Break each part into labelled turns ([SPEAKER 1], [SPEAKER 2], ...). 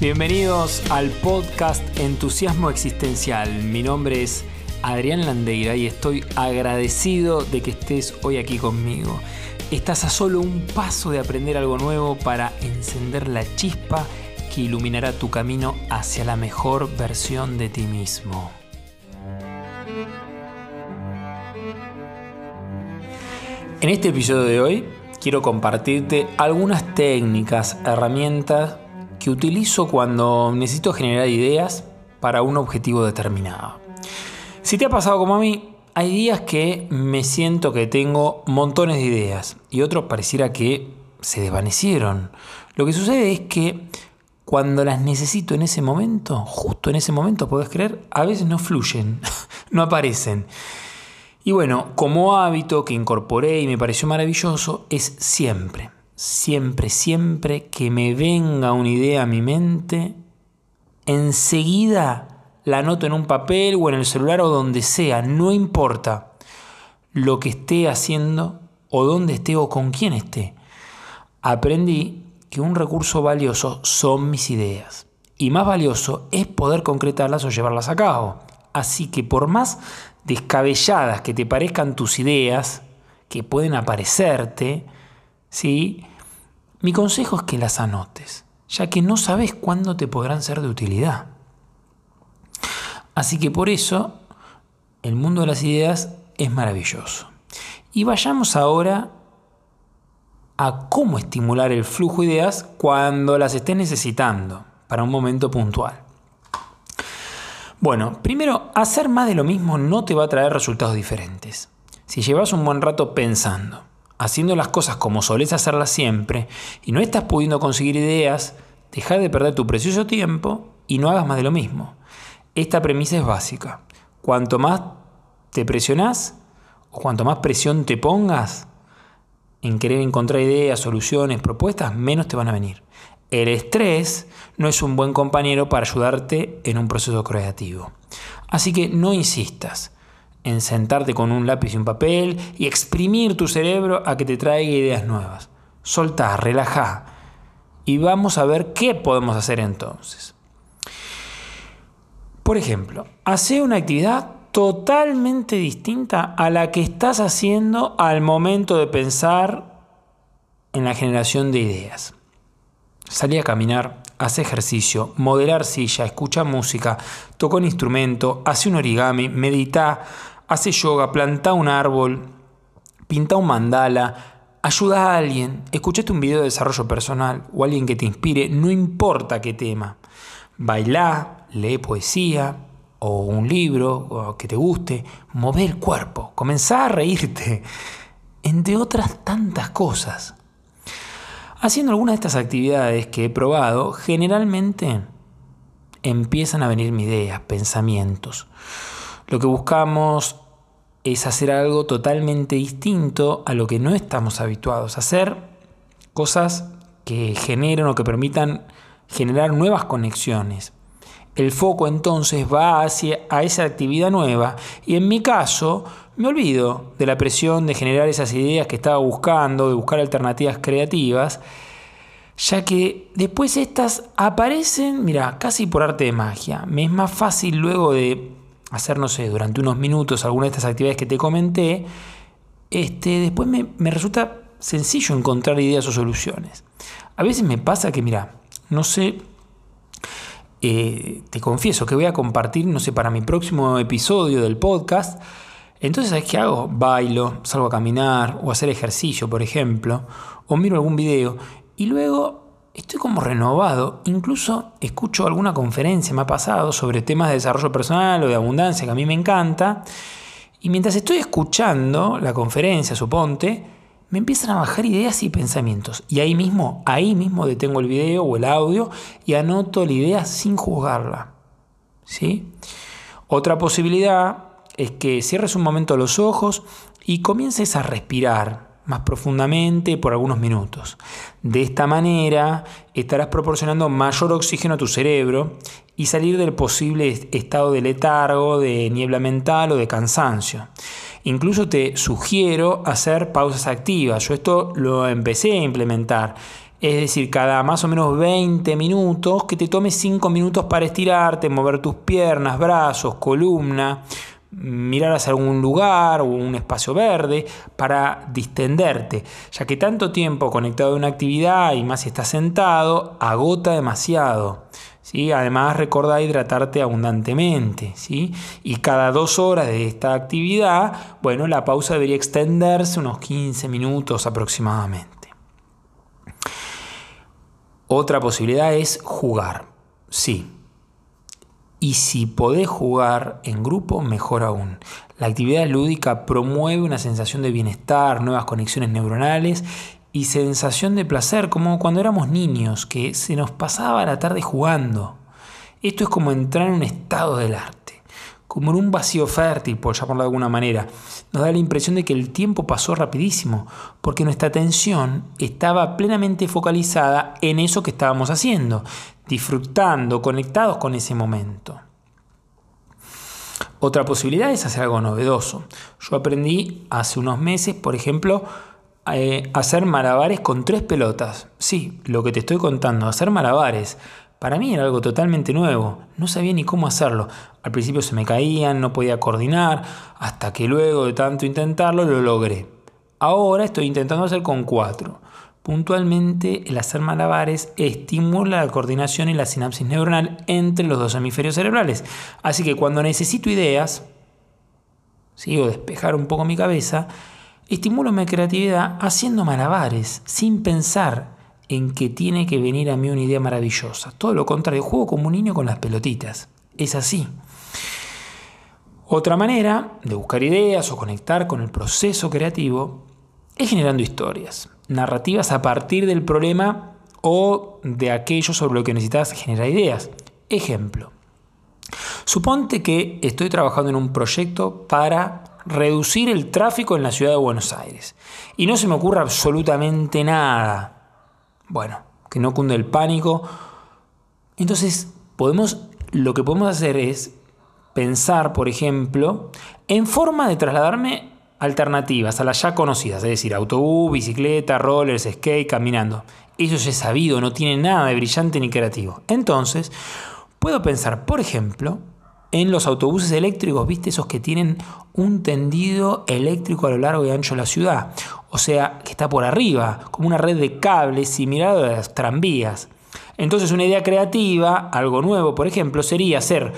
[SPEAKER 1] Bienvenidos al podcast Entusiasmo Existencial. Mi nombre es Adrián Landeira y estoy agradecido de que estés hoy aquí conmigo. Estás a solo un paso de aprender algo nuevo para encender la chispa que iluminará tu camino hacia la mejor versión de ti mismo. En este episodio de hoy quiero compartirte algunas técnicas, herramientas que utilizo cuando necesito generar ideas para un objetivo determinado. Si te ha pasado como a mí, hay días que me siento que tengo montones de ideas y otros pareciera que se desvanecieron. Lo que sucede es que cuando las necesito en ese momento, justo en ese momento, podés creer, a veces no fluyen, no aparecen. Y bueno, como hábito que incorporé y me pareció maravilloso, es siempre, siempre, siempre que me venga una idea a mi mente, enseguida la anoto en un papel o en el celular o donde sea, no importa lo que esté haciendo o dónde esté o con quién esté. Aprendí que un recurso valioso son mis ideas y más valioso es poder concretarlas o llevarlas a cabo. Así que por más descabelladas que te parezcan tus ideas, que pueden aparecerte, ¿sí? mi consejo es que las anotes, ya que no sabes cuándo te podrán ser de utilidad. Así que por eso el mundo de las ideas es maravilloso. Y vayamos ahora a cómo estimular el flujo de ideas cuando las estés necesitando para un momento puntual. Bueno, primero, hacer más de lo mismo no te va a traer resultados diferentes. Si llevas un buen rato pensando, haciendo las cosas como solés hacerlas siempre, y no estás pudiendo conseguir ideas, deja de perder tu precioso tiempo y no hagas más de lo mismo. Esta premisa es básica. Cuanto más te presionas o cuanto más presión te pongas en querer encontrar ideas, soluciones, propuestas, menos te van a venir. El estrés no es un buen compañero para ayudarte en un proceso creativo. Así que no insistas en sentarte con un lápiz y un papel y exprimir tu cerebro a que te traiga ideas nuevas. Soltá, relajá y vamos a ver qué podemos hacer entonces. Por ejemplo, hace una actividad totalmente distinta a la que estás haciendo al momento de pensar en la generación de ideas. Salí a caminar, hace ejercicio, modelar silla, escucha música, toca un instrumento, hace un origami, medita, hace yoga, planta un árbol, pinta un mandala, ayuda a alguien, escuchaste un video de desarrollo personal o alguien que te inspire, no importa qué tema. Bailá, lee poesía o un libro que te guste, mover el cuerpo, comenzá a reírte, entre otras tantas cosas. Haciendo algunas de estas actividades que he probado, generalmente empiezan a venir ideas, pensamientos. Lo que buscamos es hacer algo totalmente distinto a lo que no estamos habituados a hacer, cosas que generen o que permitan generar nuevas conexiones. El foco entonces va hacia a esa actividad nueva y en mi caso me olvido de la presión de generar esas ideas que estaba buscando, de buscar alternativas creativas, ya que después estas aparecen, mira, casi por arte de magia. Me es más fácil luego de hacer, no sé, durante unos minutos alguna de estas actividades que te comenté, este, después me, me resulta sencillo encontrar ideas o soluciones. A veces me pasa que, mira, no sé eh, te confieso que voy a compartir, no sé, para mi próximo episodio del podcast. Entonces, ¿sabes qué hago? Bailo, salgo a caminar o a hacer ejercicio, por ejemplo, o miro algún video y luego estoy como renovado. Incluso escucho alguna conferencia, me ha pasado, sobre temas de desarrollo personal o de abundancia que a mí me encanta. Y mientras estoy escuchando la conferencia, suponte, me empiezan a bajar ideas y pensamientos. Y ahí mismo, ahí mismo detengo el video o el audio y anoto la idea sin juzgarla. ¿Sí? Otra posibilidad es que cierres un momento los ojos y comiences a respirar más profundamente por algunos minutos. De esta manera estarás proporcionando mayor oxígeno a tu cerebro y salir del posible estado de letargo, de niebla mental o de cansancio. Incluso te sugiero hacer pausas activas. Yo esto lo empecé a implementar. es decir, cada más o menos 20 minutos, que te tomes 5 minutos para estirarte, mover tus piernas, brazos, columna, mirar hacia algún lugar o un espacio verde para distenderte, ya que tanto tiempo conectado a una actividad y más si estás sentado, agota demasiado. ¿sí? Además, recuerda hidratarte abundantemente. ¿sí? Y cada dos horas de esta actividad, bueno, la pausa debería extenderse unos 15 minutos aproximadamente. Otra posibilidad es jugar. Sí, y si podés jugar en grupo, mejor aún. La actividad lúdica promueve una sensación de bienestar, nuevas conexiones neuronales y sensación de placer, como cuando éramos niños, que se nos pasaba la tarde jugando. Esto es como entrar en un estado del arte, como en un vacío fértil, por llamarlo de alguna manera. Nos da la impresión de que el tiempo pasó rapidísimo, porque nuestra atención estaba plenamente focalizada en eso que estábamos haciendo, disfrutando, conectados con ese momento. Otra posibilidad es hacer algo novedoso. Yo aprendí hace unos meses, por ejemplo, eh, hacer malabares con tres pelotas. Sí, lo que te estoy contando, hacer malabares. Para mí era algo totalmente nuevo, no sabía ni cómo hacerlo. Al principio se me caían, no podía coordinar, hasta que luego de tanto intentarlo lo logré. Ahora estoy intentando hacer con cuatro. Puntualmente, el hacer malabares estimula la coordinación y la sinapsis neuronal entre los dos hemisferios cerebrales. Así que cuando necesito ideas, sigo despejar un poco mi cabeza, estimulo mi creatividad haciendo malabares, sin pensar en que tiene que venir a mí una idea maravillosa. Todo lo contrario, juego como un niño con las pelotitas. Es así. Otra manera de buscar ideas o conectar con el proceso creativo es generando historias narrativas a partir del problema o de aquello sobre lo que necesitas generar ideas. Ejemplo. Suponte que estoy trabajando en un proyecto para reducir el tráfico en la ciudad de Buenos Aires y no se me ocurre absolutamente nada. Bueno, que no cunde el pánico. Entonces, podemos lo que podemos hacer es pensar, por ejemplo, en forma de trasladarme alternativas a las ya conocidas, es decir, autobús, bicicleta, rollers, skate, caminando. Eso ya es sabido, no tiene nada de brillante ni creativo. Entonces, puedo pensar, por ejemplo, en los autobuses eléctricos, ¿viste? Esos que tienen un tendido eléctrico a lo largo y ancho de la ciudad. O sea, que está por arriba, como una red de cables similar a las tranvías. Entonces, una idea creativa, algo nuevo, por ejemplo, sería hacer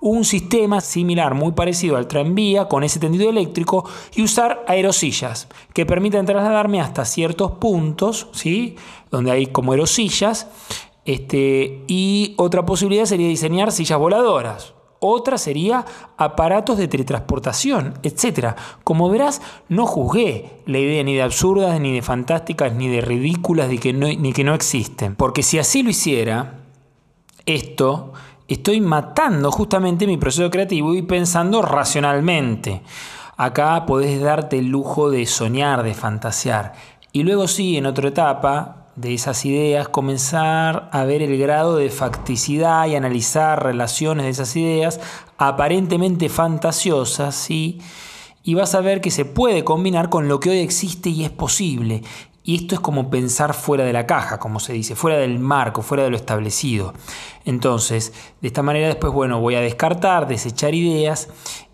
[SPEAKER 1] un sistema similar, muy parecido al tranvía, con ese tendido eléctrico y usar aerosillas que permitan trasladarme hasta ciertos puntos, ¿sí? donde hay como aerosillas. Este, y otra posibilidad sería diseñar sillas voladoras. Otra sería aparatos de teletransportación, etc. Como verás, no juzgué la idea ni de absurdas, ni de fantásticas, ni de ridículas, ni que no, ni que no existen. Porque si así lo hiciera, esto estoy matando justamente mi proceso creativo y pensando racionalmente. Acá podés darte el lujo de soñar, de fantasear. Y luego sí, en otra etapa de esas ideas, comenzar a ver el grado de facticidad y analizar relaciones de esas ideas aparentemente fantasiosas. Y vas a ver que se puede combinar con lo que hoy existe y es posible. Y esto es como pensar fuera de la caja, como se dice, fuera del marco, fuera de lo establecido. Entonces, de esta manera después, bueno, voy a descartar, desechar ideas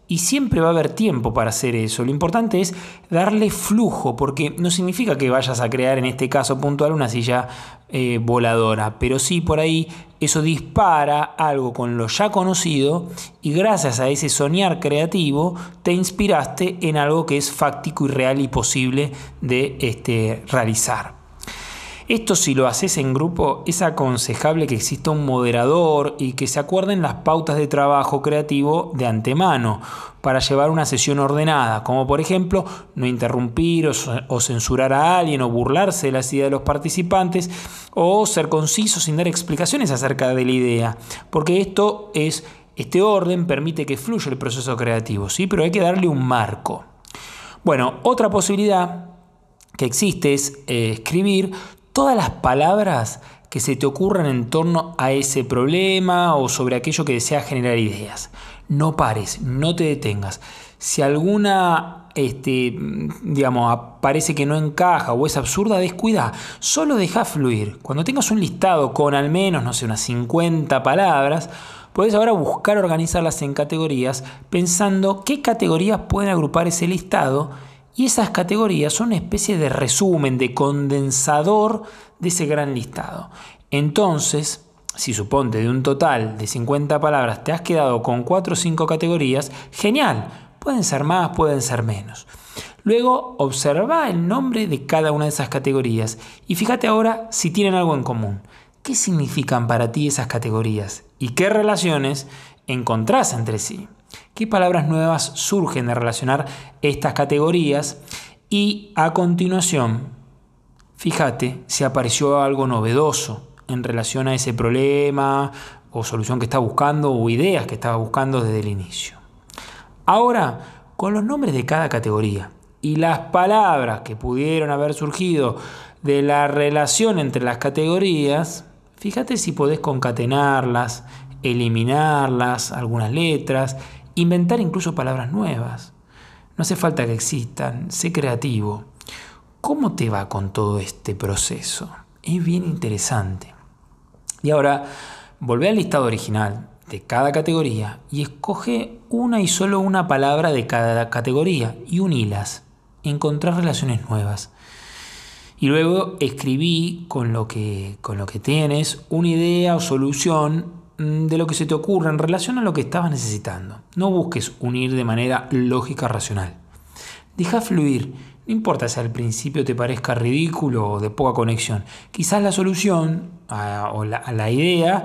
[SPEAKER 1] y siempre va a haber tiempo para hacer eso. Lo importante es darle flujo, porque no significa que vayas a crear en este caso puntual una silla eh, voladora, pero sí por ahí eso dispara algo con lo ya conocido y gracias a ese soñar creativo te inspiraste en algo que es fáctico y real y posible de este, realizar. Esto si lo haces en grupo es aconsejable que exista un moderador y que se acuerden las pautas de trabajo creativo de antemano para llevar una sesión ordenada, como por ejemplo no interrumpir o, censurar a alguien o burlarse de las ideas de los participantes o ser conciso sin dar explicaciones acerca de la idea, porque esto es este orden permite que fluya el proceso creativo, ¿sí? pero hay que darle un marco. Bueno, otra posibilidad que existe es eh, escribir todas las palabras que se te ocurran en torno a ese problema o sobre aquello que deseas generar ideas. No pares, no te detengas. Si alguna este, digamos, parece que no encaja o es absurda, descuida. Solo deja fluir. Cuando tengas un listado con al menos, no sé, unas 50 palabras, puedes ahora buscar organizarlas en categorías pensando qué categorías pueden agrupar ese listado y esas categorías son una especie de resumen, de condensador de ese gran listado. Entonces, si suponte de un total de 50 palabras te has quedado con 4 o 5 categorías, genial, Pueden ser más, pueden ser menos. Luego observa el nombre de cada una de esas categorías y fíjate ahora si tienen algo en común. ¿Qué significan para ti esas categorías? ¿Y qué relaciones encontrás entre sí? ¿Qué palabras nuevas surgen de relacionar estas categorías? Y a continuación, fíjate si apareció algo novedoso en relación a ese problema o solución que está buscando o ideas que estaba buscando desde el inicio. Ahora, con los nombres de cada categoría y las palabras que pudieron haber surgido de la relación entre las categorías, fíjate si podés concatenarlas, eliminarlas, algunas letras, inventar incluso palabras nuevas. No hace falta que existan, sé creativo. ¿Cómo te va con todo este proceso? Es bien interesante. Y ahora, volvé al listado original de cada categoría y escoge una y solo una palabra de cada categoría y unilas. Encontrar relaciones nuevas. Y luego escribí con lo que, con lo que tienes una idea o solución de lo que se te ocurre en relación a lo que estabas necesitando. No busques unir de manera lógica racional. Deja fluir. No importa si al principio te parezca ridículo o de poca conexión. Quizás la solución o la, idea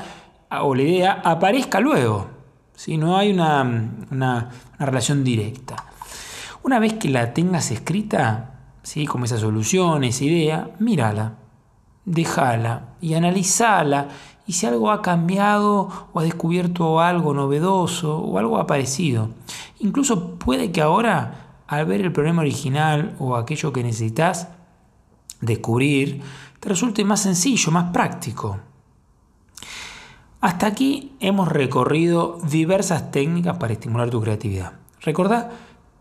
[SPEAKER 1] o la idea aparezca luego. si No hay una, relación directa. Una vez que la tengas escrita, ¿sí? como esa solución, esa idea, mírala, déjala y analizala. Y si algo ha cambiado o ha descubierto algo novedoso o algo aparecido. Incluso puede que ahora, al ver el problema original o aquello que necesitas descubrir, te resulte más sencillo, más práctico. Hasta aquí hemos recorrido diversas técnicas para estimular tu creatividad. Recordá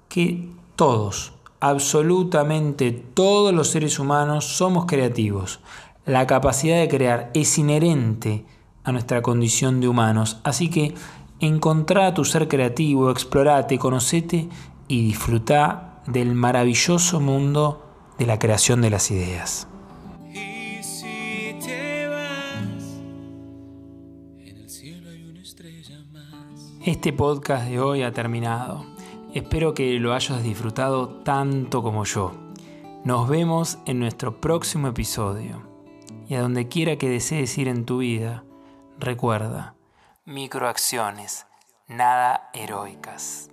[SPEAKER 1] que todos, absolutamente todos los seres humanos somos creativos. La capacidad de crear es inherente a nuestra condición de humanos, así que encontrá tu ser creativo, explorate, conocete y disfruta del maravilloso mundo de la creación de las ideas. Este podcast de hoy ha terminado. Espero que lo hayas disfrutado tanto como yo. Nos vemos en nuestro próximo episodio. Y a donde quiera que desees ir en tu vida, recuerda, microacciones, nada heroicas.